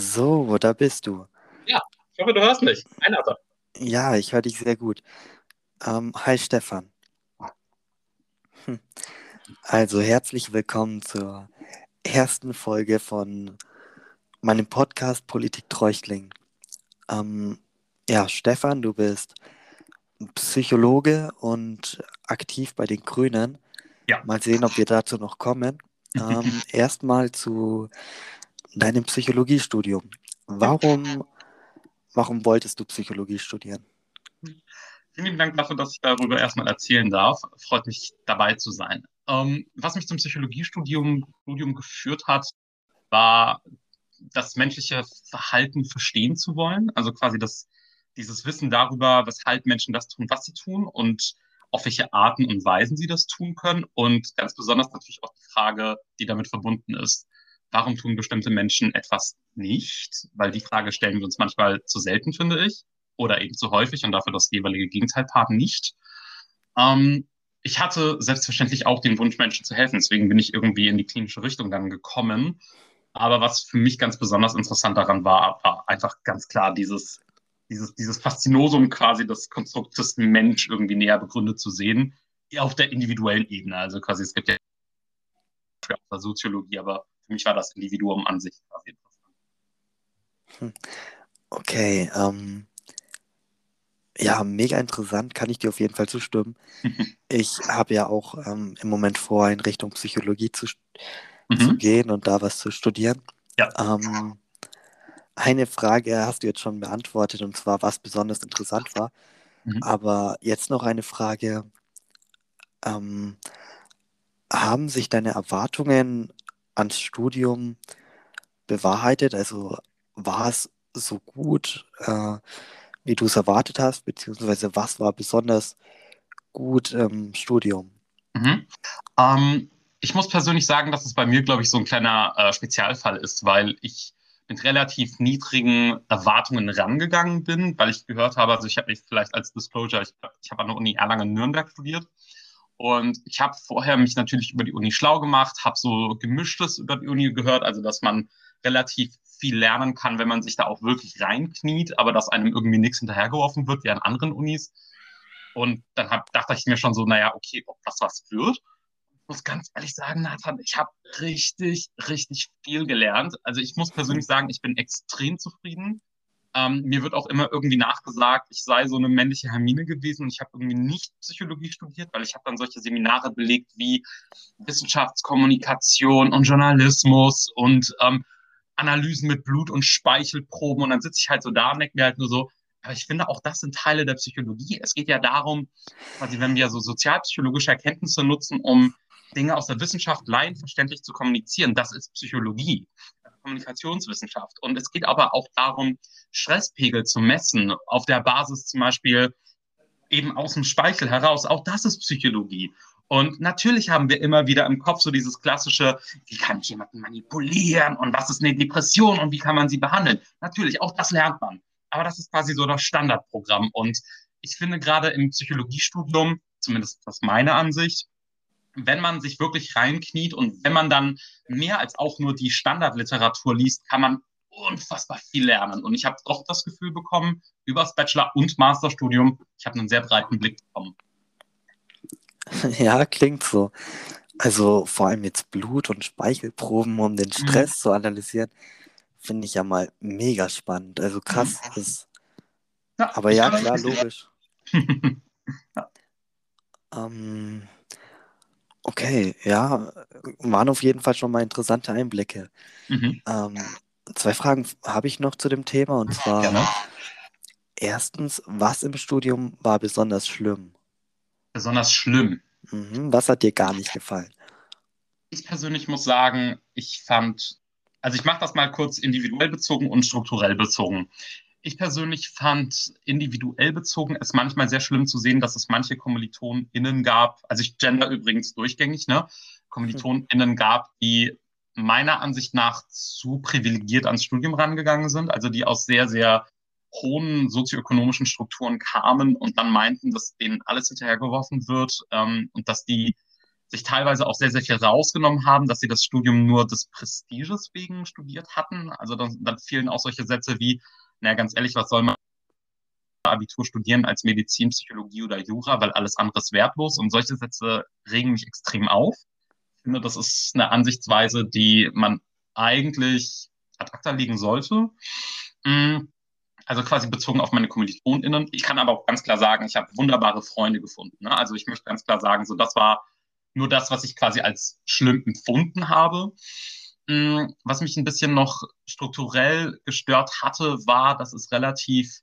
So, da bist du. Ja, ich hoffe, du hörst mich. Einatmen. Ja, ich höre dich sehr gut. Ähm, hi Stefan. Hm. Also herzlich willkommen zur ersten Folge von meinem Podcast Politik Treuchtling. Ähm, ja, Stefan, du bist Psychologe und aktiv bei den Grünen. Ja. Mal sehen, ob wir dazu noch kommen. Ähm, Erstmal zu deinem Psychologiestudium. Warum, warum wolltest du Psychologie studieren? Vielen lieben Dank dafür, dass ich darüber erstmal erzählen darf. Freut mich, dabei zu sein. Ähm, was mich zum Psychologiestudium Studium geführt hat, war das menschliche Verhalten verstehen zu wollen. Also quasi das, dieses Wissen darüber, weshalb Menschen das tun, was sie tun und auf welche Arten und Weisen sie das tun können. Und ganz besonders natürlich auch die Frage, die damit verbunden ist, warum tun bestimmte Menschen etwas nicht? Weil die Frage stellen wir uns manchmal zu selten, finde ich, oder eben zu häufig und dafür das jeweilige Gegenteilpaar nicht. Ähm, ich hatte selbstverständlich auch den Wunsch, Menschen zu helfen. Deswegen bin ich irgendwie in die klinische Richtung dann gekommen. Aber was für mich ganz besonders interessant daran war, war einfach ganz klar dieses, dieses, dieses Faszinosum quasi des Konstruktes Mensch irgendwie näher begründet zu sehen, auf der individuellen Ebene. Also quasi, es gibt ja der Soziologie, aber für mich war das Individuum an sich quasi interessant. Okay, ähm, ja, mega interessant, kann ich dir auf jeden Fall zustimmen. ich habe ja auch ähm, im Moment vor, in Richtung Psychologie zu, mhm. zu gehen und da was zu studieren. Ja. Ähm, eine Frage hast du jetzt schon beantwortet, und zwar, was besonders interessant war. Mhm. Aber jetzt noch eine Frage. Ähm, haben sich deine Erwartungen ans Studium bewahrheitet? Also war es so gut, äh, wie du es erwartet hast, beziehungsweise was war besonders gut im Studium? Mhm. Ähm, ich muss persönlich sagen, dass es bei mir, glaube ich, so ein kleiner äh, Spezialfall ist, weil ich mit relativ niedrigen Erwartungen rangegangen bin, weil ich gehört habe, also ich habe mich vielleicht als Disclosure, ich, ich habe an der Uni Erlangen-Nürnberg studiert und ich habe vorher mich natürlich über die Uni schlau gemacht, habe so gemischtes über die Uni gehört, also dass man relativ viel lernen kann, wenn man sich da auch wirklich reinkniet, aber dass einem irgendwie nichts hinterhergeworfen wird wie an anderen Unis. Und dann hab, dachte ich mir schon so, naja, okay, ob das was wird. Ich muss ganz ehrlich sagen, Nathan, ich habe richtig, richtig viel gelernt. Also ich muss persönlich sagen, ich bin extrem zufrieden. Ähm, mir wird auch immer irgendwie nachgesagt, ich sei so eine männliche Hermine gewesen und ich habe irgendwie nicht Psychologie studiert, weil ich habe dann solche Seminare belegt wie Wissenschaftskommunikation und Journalismus und ähm, Analysen mit Blut- und Speichelproben und dann sitze ich halt so da und denke mir halt nur so, aber ich finde auch das sind Teile der Psychologie. Es geht ja darum, quasi wenn wir so sozialpsychologische Erkenntnisse nutzen, um Dinge aus der Wissenschaft laienverständlich zu kommunizieren, das ist Psychologie. Kommunikationswissenschaft. Und es geht aber auch darum, Stresspegel zu messen, auf der Basis zum Beispiel eben aus dem Speichel heraus. Auch das ist Psychologie. Und natürlich haben wir immer wieder im Kopf so dieses klassische, wie kann ich jemanden manipulieren und was ist eine Depression und wie kann man sie behandeln? Natürlich, auch das lernt man. Aber das ist quasi so das Standardprogramm. Und ich finde gerade im Psychologiestudium, zumindest das meine Ansicht, wenn man sich wirklich reinkniet und wenn man dann mehr als auch nur die Standardliteratur liest, kann man unfassbar viel lernen. Und ich habe doch das Gefühl bekommen, übers Bachelor- und Masterstudium, ich habe einen sehr breiten Blick bekommen. Ja, klingt so. Also vor allem jetzt Blut- und Speichelproben, um den Stress mhm. zu analysieren, finde ich ja mal mega spannend. Also krass mhm. ist. Ja, aber ja, klar, logisch. ähm, Okay, ja, waren auf jeden Fall schon mal interessante Einblicke. Mhm. Ähm, zwei Fragen habe ich noch zu dem Thema und zwar Gerne. erstens, was im Studium war besonders schlimm? Besonders schlimm. Mhm, was hat dir gar nicht gefallen? Ich persönlich muss sagen, ich fand, also ich mache das mal kurz individuell bezogen und strukturell bezogen. Ich persönlich fand individuell bezogen es manchmal sehr schlimm zu sehen, dass es manche KommilitonInnen gab, also ich gender übrigens durchgängig, ne, KommilitonInnen gab, die meiner Ansicht nach zu privilegiert ans Studium rangegangen sind, also die aus sehr, sehr hohen sozioökonomischen Strukturen kamen und dann meinten, dass denen alles hinterhergeworfen wird ähm, und dass die sich teilweise auch sehr, sehr viel rausgenommen haben, dass sie das Studium nur des Prestiges wegen studiert hatten. Also dann, dann fielen auch solche Sätze wie, naja, ganz ehrlich, was soll man Abitur studieren als Medizin, Psychologie oder Jura, weil alles andere ist wertlos. Und solche Sätze regen mich extrem auf. Ich finde, das ist eine Ansichtsweise, die man eigentlich ad acta legen sollte. Mm, also quasi bezogen auf meine KommilitonInnen. Ich kann aber auch ganz klar sagen, ich habe wunderbare Freunde gefunden. Ne? Also ich möchte ganz klar sagen, so das war nur das, was ich quasi als schlimm empfunden habe. Mm, was mich ein bisschen noch strukturell gestört hatte, war, dass es relativ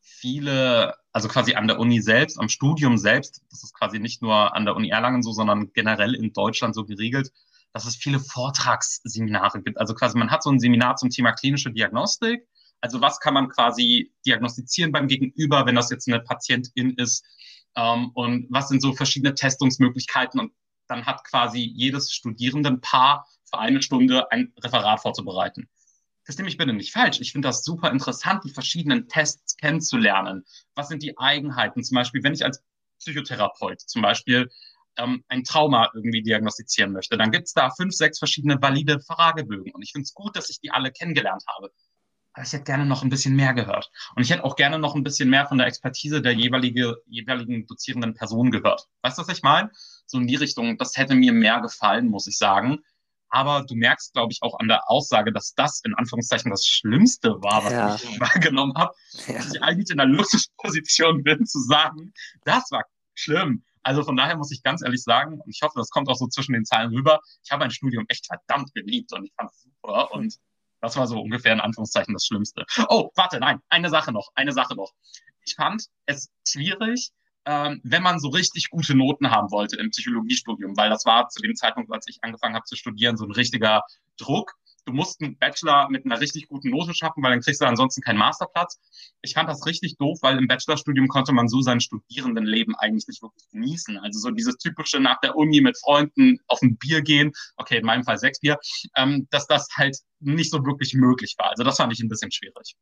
viele, also quasi an der Uni selbst, am Studium selbst, das ist quasi nicht nur an der Uni Erlangen so, sondern generell in Deutschland so geregelt, dass es viele Vortragsseminare gibt. Also quasi man hat so ein Seminar zum Thema klinische Diagnostik. Also was kann man quasi diagnostizieren beim Gegenüber, wenn das jetzt eine Patientin ist? Ähm, und was sind so verschiedene Testungsmöglichkeiten? Und dann hat quasi jedes Studierendenpaar für eine Stunde ein Referat vorzubereiten verstehe mich bitte nicht falsch. Ich finde das super interessant, die verschiedenen Tests kennenzulernen. Was sind die Eigenheiten? Zum Beispiel, wenn ich als Psychotherapeut zum Beispiel ähm, ein Trauma irgendwie diagnostizieren möchte, dann gibt es da fünf, sechs verschiedene valide Fragebögen. Und ich finde es gut, dass ich die alle kennengelernt habe. Aber ich hätte gerne noch ein bisschen mehr gehört. Und ich hätte auch gerne noch ein bisschen mehr von der Expertise der jeweilige, jeweiligen dozierenden Person gehört. Weißt du, was ich meine? So in die Richtung, das hätte mir mehr gefallen, muss ich sagen. Aber du merkst, glaube ich, auch an der Aussage, dass das in Anführungszeichen das Schlimmste war, was ja. ich wahrgenommen habe. Ja. Dass ich eigentlich in der Luxusposition bin, zu sagen, das war schlimm. Also von daher muss ich ganz ehrlich sagen, und ich hoffe, das kommt auch so zwischen den Zeilen rüber, ich habe ein Studium echt verdammt geliebt und ich fand es super. Und das war so ungefähr in Anführungszeichen das Schlimmste. Oh, warte, nein, eine Sache noch, eine Sache noch. Ich fand es schwierig, ähm, wenn man so richtig gute Noten haben wollte im Psychologiestudium, weil das war zu dem Zeitpunkt, als ich angefangen habe zu studieren, so ein richtiger Druck. Du musst einen Bachelor mit einer richtig guten Note schaffen, weil dann kriegst du ansonsten keinen Masterplatz. Ich fand das richtig doof, weil im Bachelorstudium konnte man so sein Studierendenleben eigentlich nicht wirklich genießen. Also so dieses typische nach der Uni mit Freunden auf ein Bier gehen, okay, in meinem Fall sechs Bier, ähm, dass das halt nicht so wirklich möglich war. Also das fand ich ein bisschen schwierig.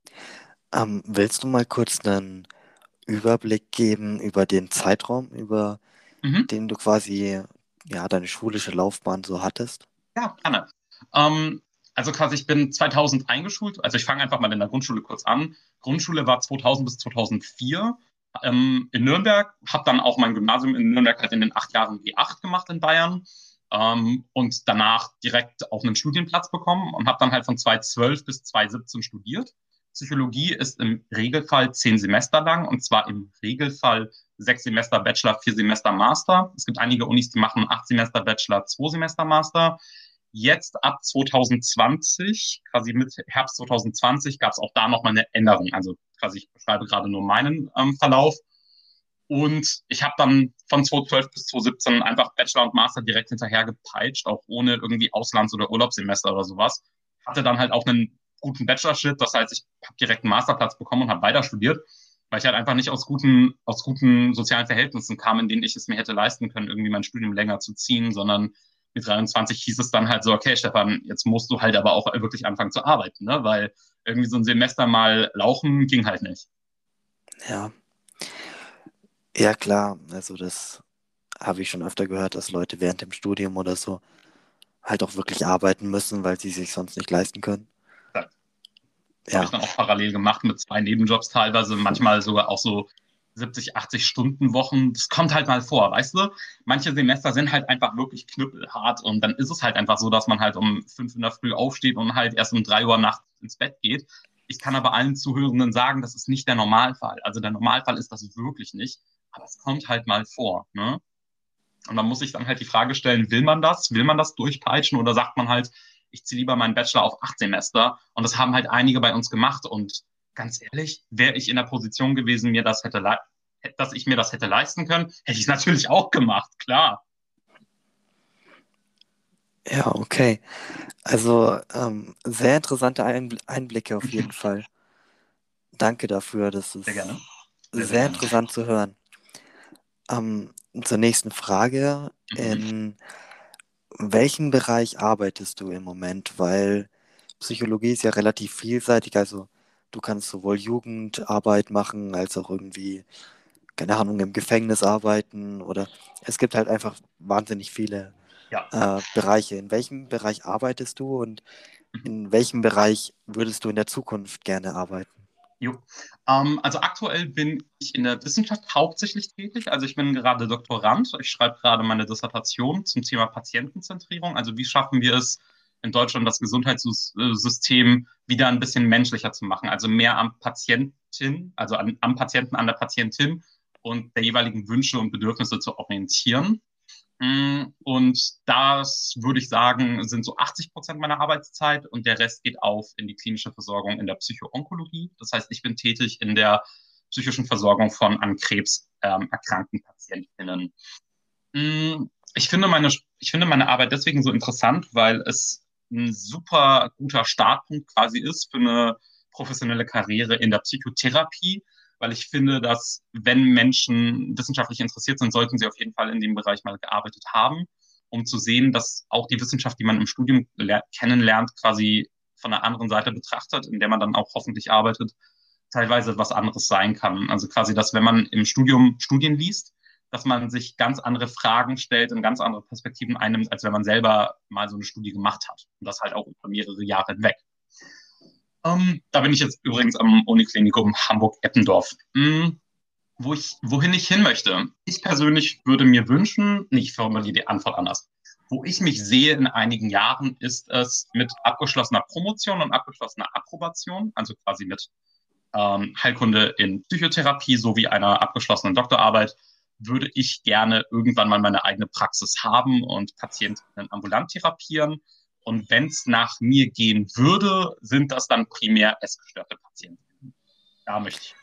Ähm, willst du mal kurz einen Überblick geben über den Zeitraum, über mhm. den du quasi ja, deine schulische Laufbahn so hattest? Ja, gerne. Ähm, also quasi, ich bin 2000 eingeschult. Also ich fange einfach mal in der Grundschule kurz an. Grundschule war 2000 bis 2004 ähm, in Nürnberg. Habe dann auch mein Gymnasium in Nürnberg halt in den acht Jahren G8 gemacht in Bayern. Ähm, und danach direkt auch einen Studienplatz bekommen und habe dann halt von 2012 bis 2017 studiert. Psychologie ist im Regelfall zehn Semester lang und zwar im Regelfall sechs Semester Bachelor, vier Semester Master. Es gibt einige Unis, die machen acht Semester Bachelor, zwei Semester Master. Jetzt ab 2020, quasi mit Herbst 2020, gab es auch da nochmal eine Änderung. Also quasi, ich beschreibe gerade nur meinen ähm, Verlauf. Und ich habe dann von 2012 bis 2017 einfach Bachelor und Master direkt hinterher gepeitscht, auch ohne irgendwie Auslands- oder Urlaubssemester oder sowas. Hatte dann halt auch einen guten Bachelorship. Das heißt, ich habe direkt einen Masterplatz bekommen und habe weiter studiert, weil ich halt einfach nicht aus guten, aus guten sozialen Verhältnissen kam, in denen ich es mir hätte leisten können, irgendwie mein Studium länger zu ziehen, sondern mit 23 hieß es dann halt so, okay, Stefan, jetzt musst du halt aber auch wirklich anfangen zu arbeiten, ne? weil irgendwie so ein Semester mal lauchen ging halt nicht. Ja. Ja, klar. Also das habe ich schon öfter gehört, dass Leute während dem Studium oder so halt auch wirklich arbeiten müssen, weil sie sich sonst nicht leisten können. Das ja. habe ich dann auch parallel gemacht mit zwei Nebenjobs teilweise, manchmal sogar auch so 70, 80 Stunden Wochen. Das kommt halt mal vor, weißt du? Manche Semester sind halt einfach wirklich knüppelhart und dann ist es halt einfach so, dass man halt um fünf in der Früh aufsteht und halt erst um drei Uhr nachts ins Bett geht. Ich kann aber allen Zuhörenden sagen, das ist nicht der Normalfall. Also der Normalfall ist das wirklich nicht, aber es kommt halt mal vor. Ne? Und dann muss ich dann halt die Frage stellen, will man das? Will man das durchpeitschen oder sagt man halt, ich ziehe lieber meinen Bachelor auf acht Semester. Und das haben halt einige bei uns gemacht. Und ganz ehrlich, wäre ich in der Position gewesen, mir das hätte, dass ich mir das hätte leisten können, hätte ich es natürlich auch gemacht, klar. Ja, okay. Also ähm, sehr interessante Einblicke auf jeden Fall. Danke dafür. Das ist sehr, gerne. sehr, sehr interessant zu hören. Ähm, zur nächsten Frage. Mhm. In welchem Bereich arbeitest du im Moment? Weil Psychologie ist ja relativ vielseitig. Also du kannst sowohl Jugendarbeit machen als auch irgendwie keine Ahnung, im Gefängnis arbeiten oder es gibt halt einfach wahnsinnig viele ja. äh, Bereiche. In welchem Bereich arbeitest du und mhm. in welchem Bereich würdest du in der Zukunft gerne arbeiten? Jo. Ähm, also aktuell bin ich in der Wissenschaft hauptsächlich tätig. Also ich bin gerade Doktorand. Ich schreibe gerade meine Dissertation zum Thema Patientenzentrierung. Also wie schaffen wir es in Deutschland, das Gesundheitssystem wieder ein bisschen menschlicher zu machen? Also mehr am Patientin, also an, am Patienten, an der Patientin und der jeweiligen Wünsche und Bedürfnisse zu orientieren. Mm, und das würde ich sagen, sind so 80 Prozent meiner Arbeitszeit und der Rest geht auf in die klinische Versorgung in der Psychoonkologie. Das heißt, ich bin tätig in der psychischen Versorgung von an Krebs ähm, erkrankten Patientinnen. Mm, ich finde, meine, ich finde meine Arbeit deswegen so interessant, weil es ein super guter Startpunkt quasi ist für eine professionelle Karriere in der Psychotherapie, weil ich finde, dass wenn Menschen wissenschaftlich interessiert sind, sollten sie auf jeden Fall in dem Bereich mal gearbeitet haben, um zu sehen, dass auch die Wissenschaft, die man im Studium kennenlernt, quasi von der anderen Seite betrachtet, in der man dann auch hoffentlich arbeitet, teilweise was anderes sein kann. Also quasi, dass wenn man im Studium Studien liest, dass man sich ganz andere Fragen stellt und ganz andere Perspektiven einnimmt, als wenn man selber mal so eine Studie gemacht hat. Und das halt auch über mehrere Jahre hinweg. Ähm, da bin ich jetzt übrigens am Uniklinikum Hamburg-Eppendorf. Hm, wo ich, wohin ich hin möchte. Ich persönlich würde mir wünschen, nee, ich formuliere die Antwort anders. Wo ich mich sehe in einigen Jahren, ist es mit abgeschlossener Promotion und abgeschlossener Approbation, also quasi mit ähm, Heilkunde in Psychotherapie sowie einer abgeschlossenen Doktorarbeit, würde ich gerne irgendwann mal meine eigene Praxis haben und Patienten ambulant therapieren und wenn es nach mir gehen würde, sind das dann primär essgestörte Patienten. Da möchte ich.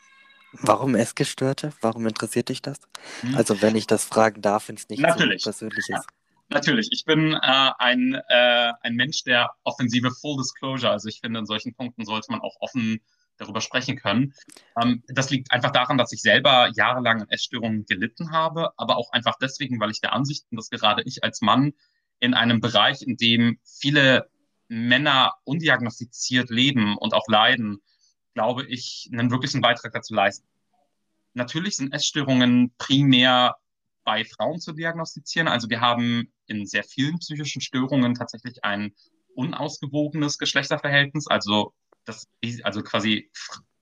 Warum Essgestörte? Warum interessiert dich das? Hm. Also wenn ich das fragen darf, wenn es nicht Natürlich. so persönlich ist. Ja. Natürlich, ich bin äh, ein, äh, ein Mensch der offensive Full Disclosure. Also ich finde, in solchen Punkten sollte man auch offen darüber sprechen können. Ähm, das liegt einfach daran, dass ich selber jahrelang an Essstörungen gelitten habe, aber auch einfach deswegen, weil ich der Ansicht bin, dass gerade ich als Mann in einem Bereich, in dem viele Männer undiagnostiziert leben und auch leiden, glaube ich, einen wirklichen Beitrag dazu leisten. Natürlich sind Essstörungen primär bei Frauen zu diagnostizieren. Also wir haben in sehr vielen psychischen Störungen tatsächlich ein unausgewogenes Geschlechterverhältnis. Also das, also quasi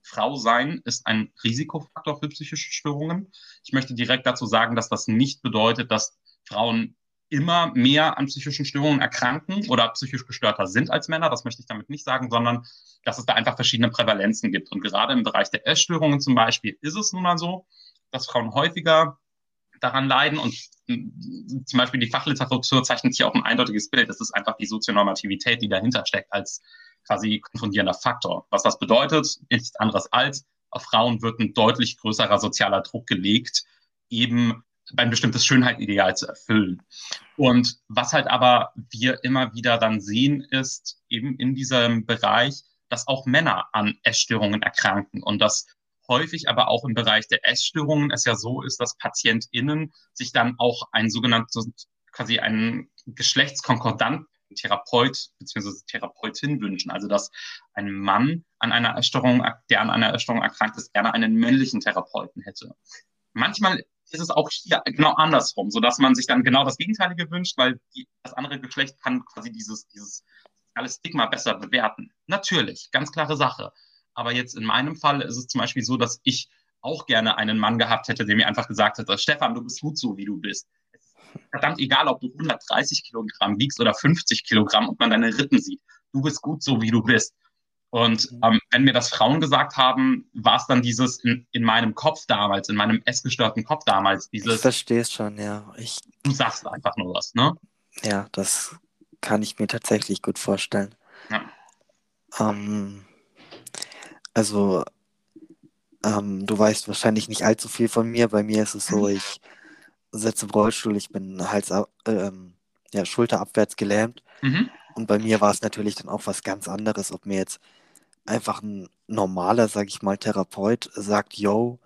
Frau sein ist ein Risikofaktor für psychische Störungen. Ich möchte direkt dazu sagen, dass das nicht bedeutet, dass Frauen immer mehr an psychischen Störungen erkranken oder psychisch gestörter sind als Männer. Das möchte ich damit nicht sagen, sondern dass es da einfach verschiedene Prävalenzen gibt. Und gerade im Bereich der Essstörungen zum Beispiel ist es nun mal so, dass Frauen häufiger daran leiden und hm, zum Beispiel die Fachliteratur zeichnet hier auch ein eindeutiges Bild. Das ist einfach die Sozionormativität, die dahinter steckt als quasi konfundierender Faktor. Was das bedeutet, nichts anderes als, auf Frauen wird ein deutlich größerer sozialer Druck gelegt, eben ein bestimmtes Schönheitsideal zu erfüllen. Und was halt aber wir immer wieder dann sehen, ist eben in diesem Bereich, dass auch Männer an Essstörungen erkranken und dass häufig aber auch im Bereich der Essstörungen es ja so ist, dass PatientInnen sich dann auch ein sogenanntes, quasi einen geschlechtskonkordanten Therapeut bzw. Therapeutin wünschen. Also dass ein Mann an einer Essstörung, der an einer Essstörung erkrankt ist, gerne einen männlichen Therapeuten hätte. Manchmal ist es auch hier genau andersrum, sodass man sich dann genau das Gegenteilige wünscht, weil die, das andere Geschlecht kann quasi dieses, dieses soziale Stigma besser bewerten. Natürlich, ganz klare Sache. Aber jetzt in meinem Fall ist es zum Beispiel so, dass ich auch gerne einen Mann gehabt hätte, der mir einfach gesagt hätte, Stefan, du bist gut so, wie du bist. Es ist verdammt egal, ob du 130 Kilogramm wiegst oder 50 Kilogramm und man deine Rippen sieht. Du bist gut so, wie du bist. Und mhm. ähm, wenn mir das Frauen gesagt haben, war es dann dieses in, in meinem Kopf damals, in meinem essgestörten Kopf damals, dieses. Ich verstehe es schon, ja. Ich, du sagst einfach nur was, ne? Ja, das kann ich mir tatsächlich gut vorstellen. Ja. Ähm, also, ähm, du weißt wahrscheinlich nicht allzu viel von mir. Bei mir ist es so, ich sitze im Rollstuhl, ich bin Hals, ähm, ja, schulterabwärts gelähmt. Mhm. Und bei mir war es natürlich dann auch was ganz anderes, ob mir jetzt einfach ein normaler, sag ich mal, Therapeut sagt, yo,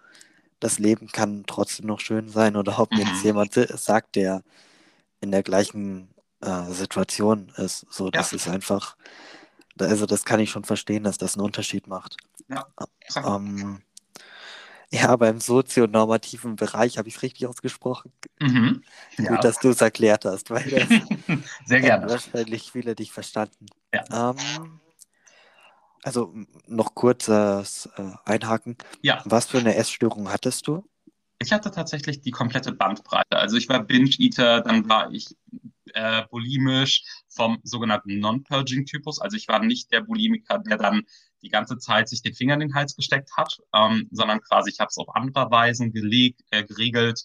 das Leben kann trotzdem noch schön sein oder ob mir jetzt mhm. jemand sagt, der in der gleichen äh, Situation ist. So, das ja. ist einfach, also das kann ich schon verstehen, dass das einen Unterschied macht. Ja. Ähm, Ja, beim sozionormativen Bereich habe ich es richtig ausgesprochen. Mhm. Ja. Gut, dass du es erklärt hast, weil das Sehr gerne. wahrscheinlich viele dich verstanden. Ja. Ähm, also noch kurzes äh, Einhaken. Ja. Was für eine Essstörung hattest du? Ich hatte tatsächlich die komplette Bandbreite. Also ich war Binge-Eater, dann war ich äh, bulimisch vom sogenannten Non-Purging-Typus. Also ich war nicht der Bulimiker, der dann die ganze Zeit sich den Finger in den Hals gesteckt hat, ähm, sondern quasi ich habe es auf andere Weisen gelegt, äh, geregelt,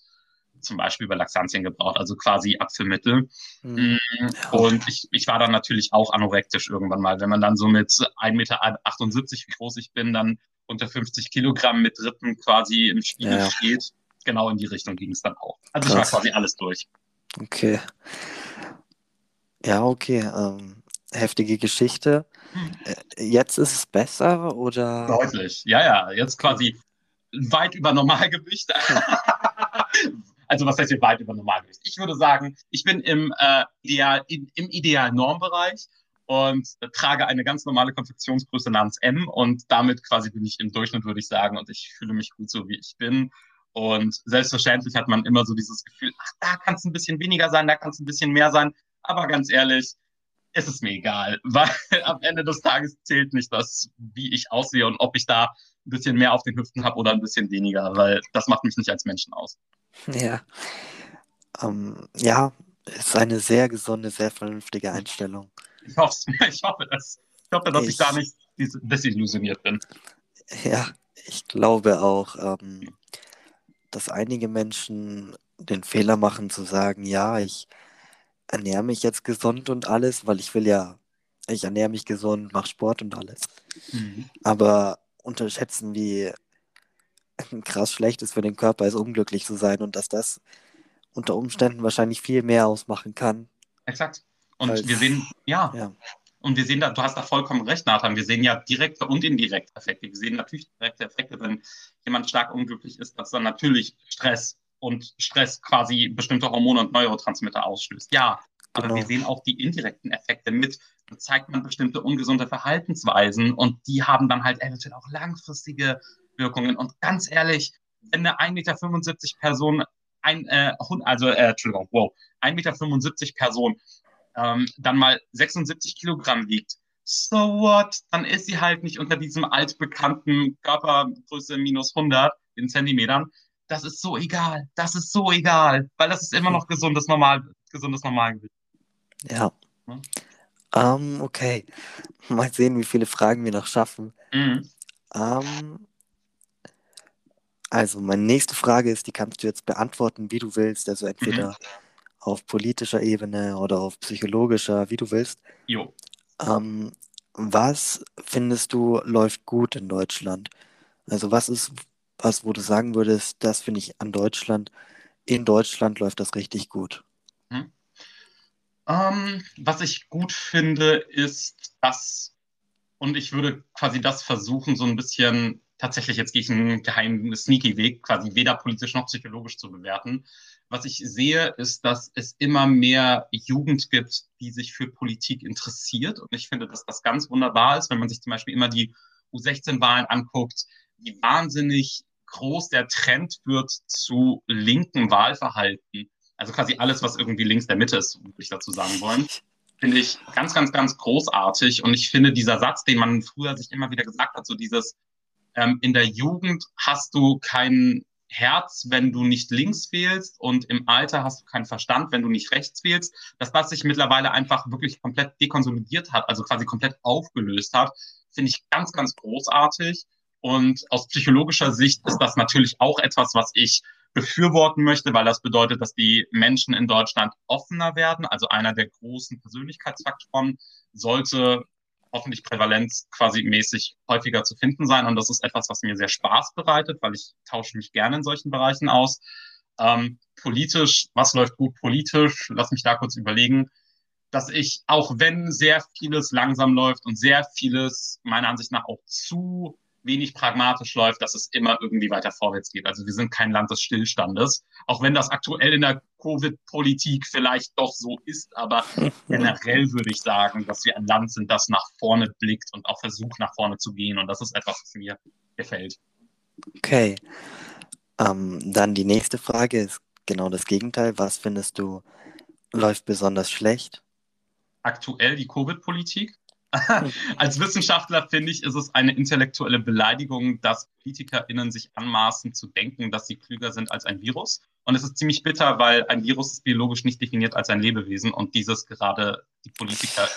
zum Beispiel über Laxantien gebraucht, also quasi Apfelmittel. Mhm. Und ich, ich war dann natürlich auch anorektisch irgendwann mal. Wenn man dann so mit 1,78 Meter, wie groß ich bin, dann unter 50 Kilogramm mit Rippen quasi im Spiegel ja. steht, genau in die Richtung ging es dann auch. Also Krass. ich war quasi alles durch. Okay. Ja, okay. Ähm, heftige Geschichte. Äh, jetzt ist es besser oder? Deutlich. Ja, ja. Jetzt quasi weit über Normalgewicht. also was heißt hier weit über Normalgewicht? Ich würde sagen, ich bin im, äh, ideal, in, im idealen Normbereich und äh, trage eine ganz normale Konfektionsgröße namens M und damit quasi bin ich im Durchschnitt, würde ich sagen, und ich fühle mich gut so, wie ich bin. Und selbstverständlich hat man immer so dieses Gefühl, ach, da kann es ein bisschen weniger sein, da kann es ein bisschen mehr sein. Aber ganz ehrlich, es ist mir egal, weil am Ende des Tages zählt nicht das, wie ich aussehe und ob ich da ein bisschen mehr auf den Hüften habe oder ein bisschen weniger, weil das macht mich nicht als Menschen aus. Ja. Ähm, ja, ist eine sehr gesunde, sehr vernünftige Einstellung. Ich hoffe, ich hoffe, dass, ich hoffe, dass ich, ich da nicht desillusioniert bin. Ja, ich glaube auch, ähm, dass einige Menschen den Fehler machen zu sagen, ja, ich ernähre mich jetzt gesund und alles, weil ich will ja, ich ernähre mich gesund, mache Sport und alles. Mhm. Aber unterschätzen, wie krass schlecht ist für den Körper, ist unglücklich zu sein und dass das unter Umständen wahrscheinlich viel mehr ausmachen kann. Exakt. Und als, wir sehen, ja, ja, und wir sehen da, du hast da vollkommen recht, Nathan. Wir sehen ja direkte und indirekte Effekte. Wir sehen natürlich direkte Effekte, wenn jemand stark unglücklich ist, dass dann natürlich Stress und Stress quasi bestimmte Hormone und Neurotransmitter ausstößt. Ja, aber genau. wir sehen auch die indirekten Effekte mit. Zeigt man bestimmte ungesunde Verhaltensweisen und die haben dann halt eventuell auch langfristige Wirkungen. Und ganz ehrlich, wenn eine 1,75 Meter Person, ein, äh, also, äh, Entschuldigung, wow, 1,75 Meter Person ähm, dann mal 76 Kilogramm wiegt, so what? Dann ist sie halt nicht unter diesem altbekannten Körpergröße minus 100 in Zentimetern. Das ist so egal. Das ist so egal, weil das ist immer noch gesundes, normal, gesundes Normalgewicht. Ja. Hm? Um, okay. Mal sehen, wie viele Fragen wir noch schaffen. Mhm. Um, also, meine nächste Frage ist, die kannst du jetzt beantworten, wie du willst. Also entweder mhm auf politischer Ebene oder auf psychologischer, wie du willst. Jo. Ähm, was findest du läuft gut in Deutschland? Also was ist was, wo du sagen würdest, das finde ich an Deutschland, in Deutschland läuft das richtig gut? Hm. Ähm, was ich gut finde, ist, dass, und ich würde quasi das versuchen, so ein bisschen, tatsächlich, jetzt gehe ich einen geheimen, sneaky Weg, quasi weder politisch noch psychologisch zu bewerten, was ich sehe, ist, dass es immer mehr Jugend gibt, die sich für Politik interessiert. Und ich finde, dass das ganz wunderbar ist, wenn man sich zum Beispiel immer die U16-Wahlen anguckt, wie wahnsinnig groß der Trend wird zu linken Wahlverhalten. Also quasi alles, was irgendwie links der Mitte ist, würde ich dazu sagen wollen. Finde ich ganz, ganz, ganz großartig. Und ich finde, dieser Satz, den man früher sich immer wieder gesagt hat, so dieses, ähm, in der Jugend hast du keinen Herz, wenn du nicht links wählst und im Alter hast du keinen Verstand, wenn du nicht rechts wählst, dass das sich mittlerweile einfach wirklich komplett dekonsolidiert hat, also quasi komplett aufgelöst hat, finde ich ganz, ganz großartig. Und aus psychologischer Sicht ist das natürlich auch etwas, was ich befürworten möchte, weil das bedeutet, dass die Menschen in Deutschland offener werden. Also einer der großen Persönlichkeitsfaktoren sollte hoffentlich Prävalenz quasi mäßig häufiger zu finden sein. Und das ist etwas, was mir sehr Spaß bereitet, weil ich tausche mich gerne in solchen Bereichen aus. Ähm, politisch, was läuft gut politisch? Lass mich da kurz überlegen, dass ich, auch wenn sehr vieles langsam läuft und sehr vieles meiner Ansicht nach auch zu wenig pragmatisch läuft, dass es immer irgendwie weiter vorwärts geht. Also wir sind kein Land des Stillstandes, auch wenn das aktuell in der Covid-Politik vielleicht doch so ist, aber generell würde ich sagen, dass wir ein Land sind, das nach vorne blickt und auch versucht, nach vorne zu gehen. Und das ist etwas, was mir gefällt. Okay. Ähm, dann die nächste Frage ist genau das Gegenteil. Was findest du läuft besonders schlecht? Aktuell die Covid-Politik. Als Wissenschaftler finde ich, ist es eine intellektuelle Beleidigung, dass PolitikerInnen sich anmaßen zu denken, dass sie klüger sind als ein Virus. Und es ist ziemlich bitter, weil ein Virus ist biologisch nicht definiert als ein Lebewesen und dieses gerade die Politiker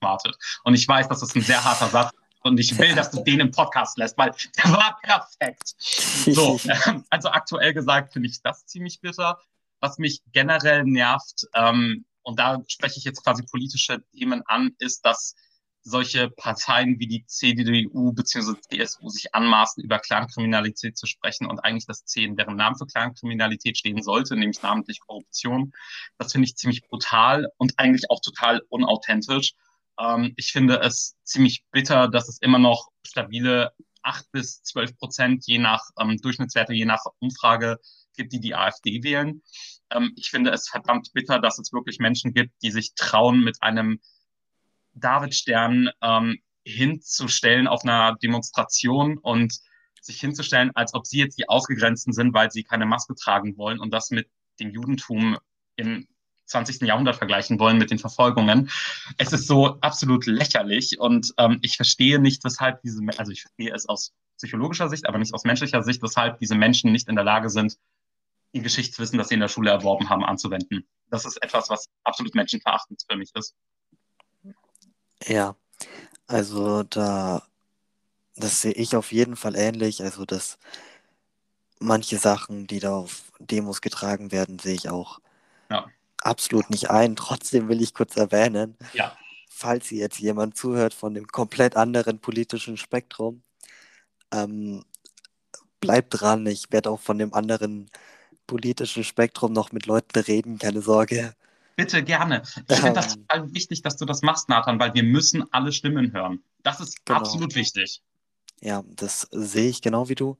wartet. Und ich weiß, das ist ein sehr harter Satz, und ich will, dass du den im Podcast lässt, weil der war perfekt. So, also aktuell gesagt finde ich das ziemlich bitter. Was mich generell nervt, ähm, und da spreche ich jetzt quasi politische Themen an, ist, dass solche Parteien wie die CDU bzw. CSU sich anmaßen, über Clankriminalität zu sprechen und eigentlich das C in deren Namen für Clankriminalität stehen sollte, nämlich namentlich Korruption. Das finde ich ziemlich brutal und eigentlich auch total unauthentisch. Ähm, ich finde es ziemlich bitter, dass es immer noch stabile acht bis zwölf Prozent je nach ähm, Durchschnittswerte, je nach Umfrage gibt, die die AfD wählen. Ähm, ich finde es verdammt bitter, dass es wirklich Menschen gibt, die sich trauen, mit einem Davidstern ähm, hinzustellen auf einer Demonstration und sich hinzustellen, als ob sie jetzt die Ausgegrenzten sind, weil sie keine Maske tragen wollen und das mit dem Judentum im 20. Jahrhundert vergleichen wollen mit den Verfolgungen. Es ist so absolut lächerlich und ähm, ich verstehe nicht, weshalb diese, also ich verstehe es aus psychologischer Sicht, aber nicht aus menschlicher Sicht, weshalb diese Menschen nicht in der Lage sind, ihr Geschichtswissen, das sie in der Schule erworben haben, anzuwenden. Das ist etwas, was absolut menschenverachtend für mich ist. Ja, also da, das sehe ich auf jeden Fall ähnlich. Also, dass manche Sachen, die da auf Demos getragen werden, sehe ich auch ja. absolut nicht ein. Trotzdem will ich kurz erwähnen, ja. falls hier jetzt jemand zuhört von dem komplett anderen politischen Spektrum, ähm, bleibt dran. Ich werde auch von dem anderen politischen Spektrum noch mit Leuten reden, keine Sorge. Bitte gerne. Ich finde das ähm. total wichtig, dass du das machst, Nathan, weil wir müssen alle Stimmen hören. Das ist genau. absolut wichtig. Ja, das sehe ich genau wie du.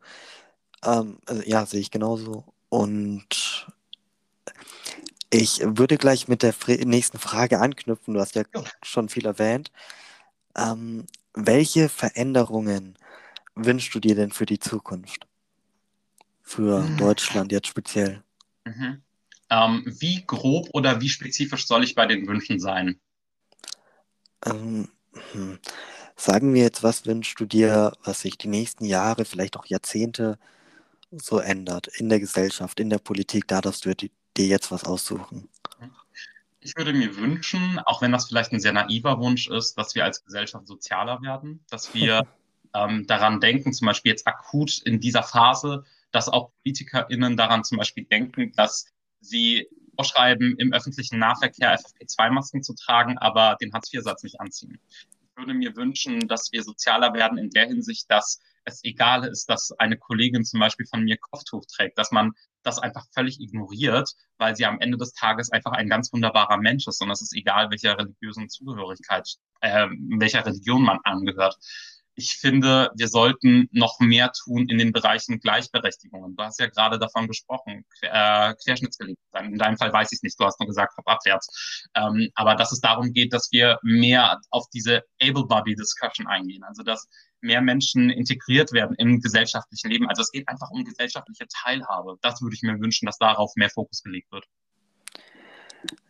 Ähm, also, ja, sehe ich genauso. Und ich würde gleich mit der nächsten Frage anknüpfen. Du hast ja, ja. schon viel erwähnt. Ähm, welche Veränderungen wünschst du dir denn für die Zukunft? Für mhm. Deutschland jetzt speziell? Mhm. Ähm, wie grob oder wie spezifisch soll ich bei den Wünschen sein? Ähm, hm. Sagen wir jetzt, was wünschst du dir, was sich die nächsten Jahre, vielleicht auch Jahrzehnte so ändert in der Gesellschaft, in der Politik? Da darfst du dir jetzt was aussuchen. Ich würde mir wünschen, auch wenn das vielleicht ein sehr naiver Wunsch ist, dass wir als Gesellschaft sozialer werden, dass wir ähm, daran denken, zum Beispiel jetzt akut in dieser Phase, dass auch PolitikerInnen daran zum Beispiel denken, dass sie vorschreiben, im öffentlichen Nahverkehr FFP2-Masken zu tragen, aber den Hartz-IV-Satz nicht anziehen. Ich würde mir wünschen, dass wir sozialer werden in der Hinsicht, dass es egal ist, dass eine Kollegin zum Beispiel von mir Kopftuch trägt, dass man das einfach völlig ignoriert, weil sie am Ende des Tages einfach ein ganz wunderbarer Mensch ist und es ist egal, welcher religiösen Zugehörigkeit, äh, welcher Religion man angehört ich finde, wir sollten noch mehr tun in den Bereichen Gleichberechtigung. Du hast ja gerade davon gesprochen, äh, Querschnittsgelähmt sein. In deinem Fall weiß ich es nicht, du hast nur gesagt, Kopf abwärts. Ähm, aber dass es darum geht, dass wir mehr auf diese Able-Body-Discussion eingehen. Also, dass mehr Menschen integriert werden im gesellschaftlichen Leben. Also, es geht einfach um gesellschaftliche Teilhabe. Das würde ich mir wünschen, dass darauf mehr Fokus gelegt wird.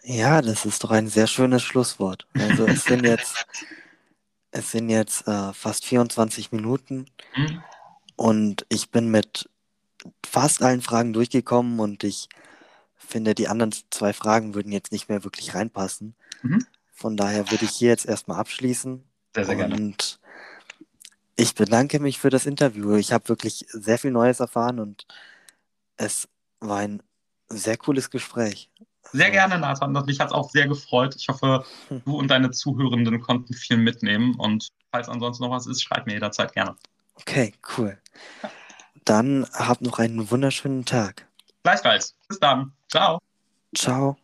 Ja, das ist doch ein sehr schönes Schlusswort. Also, es sind jetzt es sind jetzt äh, fast 24 Minuten mhm. und ich bin mit fast allen Fragen durchgekommen und ich finde, die anderen zwei Fragen würden jetzt nicht mehr wirklich reinpassen. Mhm. Von daher würde ich hier jetzt erstmal abschließen. Sehr, sehr gerne. Und ich bedanke mich für das Interview. Ich habe wirklich sehr viel Neues erfahren und es war ein sehr cooles Gespräch. Sehr gerne, Nathan. Mich hat es auch sehr gefreut. Ich hoffe, hm. du und deine Zuhörenden konnten viel mitnehmen. Und falls ansonsten noch was ist, schreib mir jederzeit gerne. Okay, cool. Dann habt noch einen wunderschönen Tag. Gleichfalls. Bis dann. Ciao. Ciao.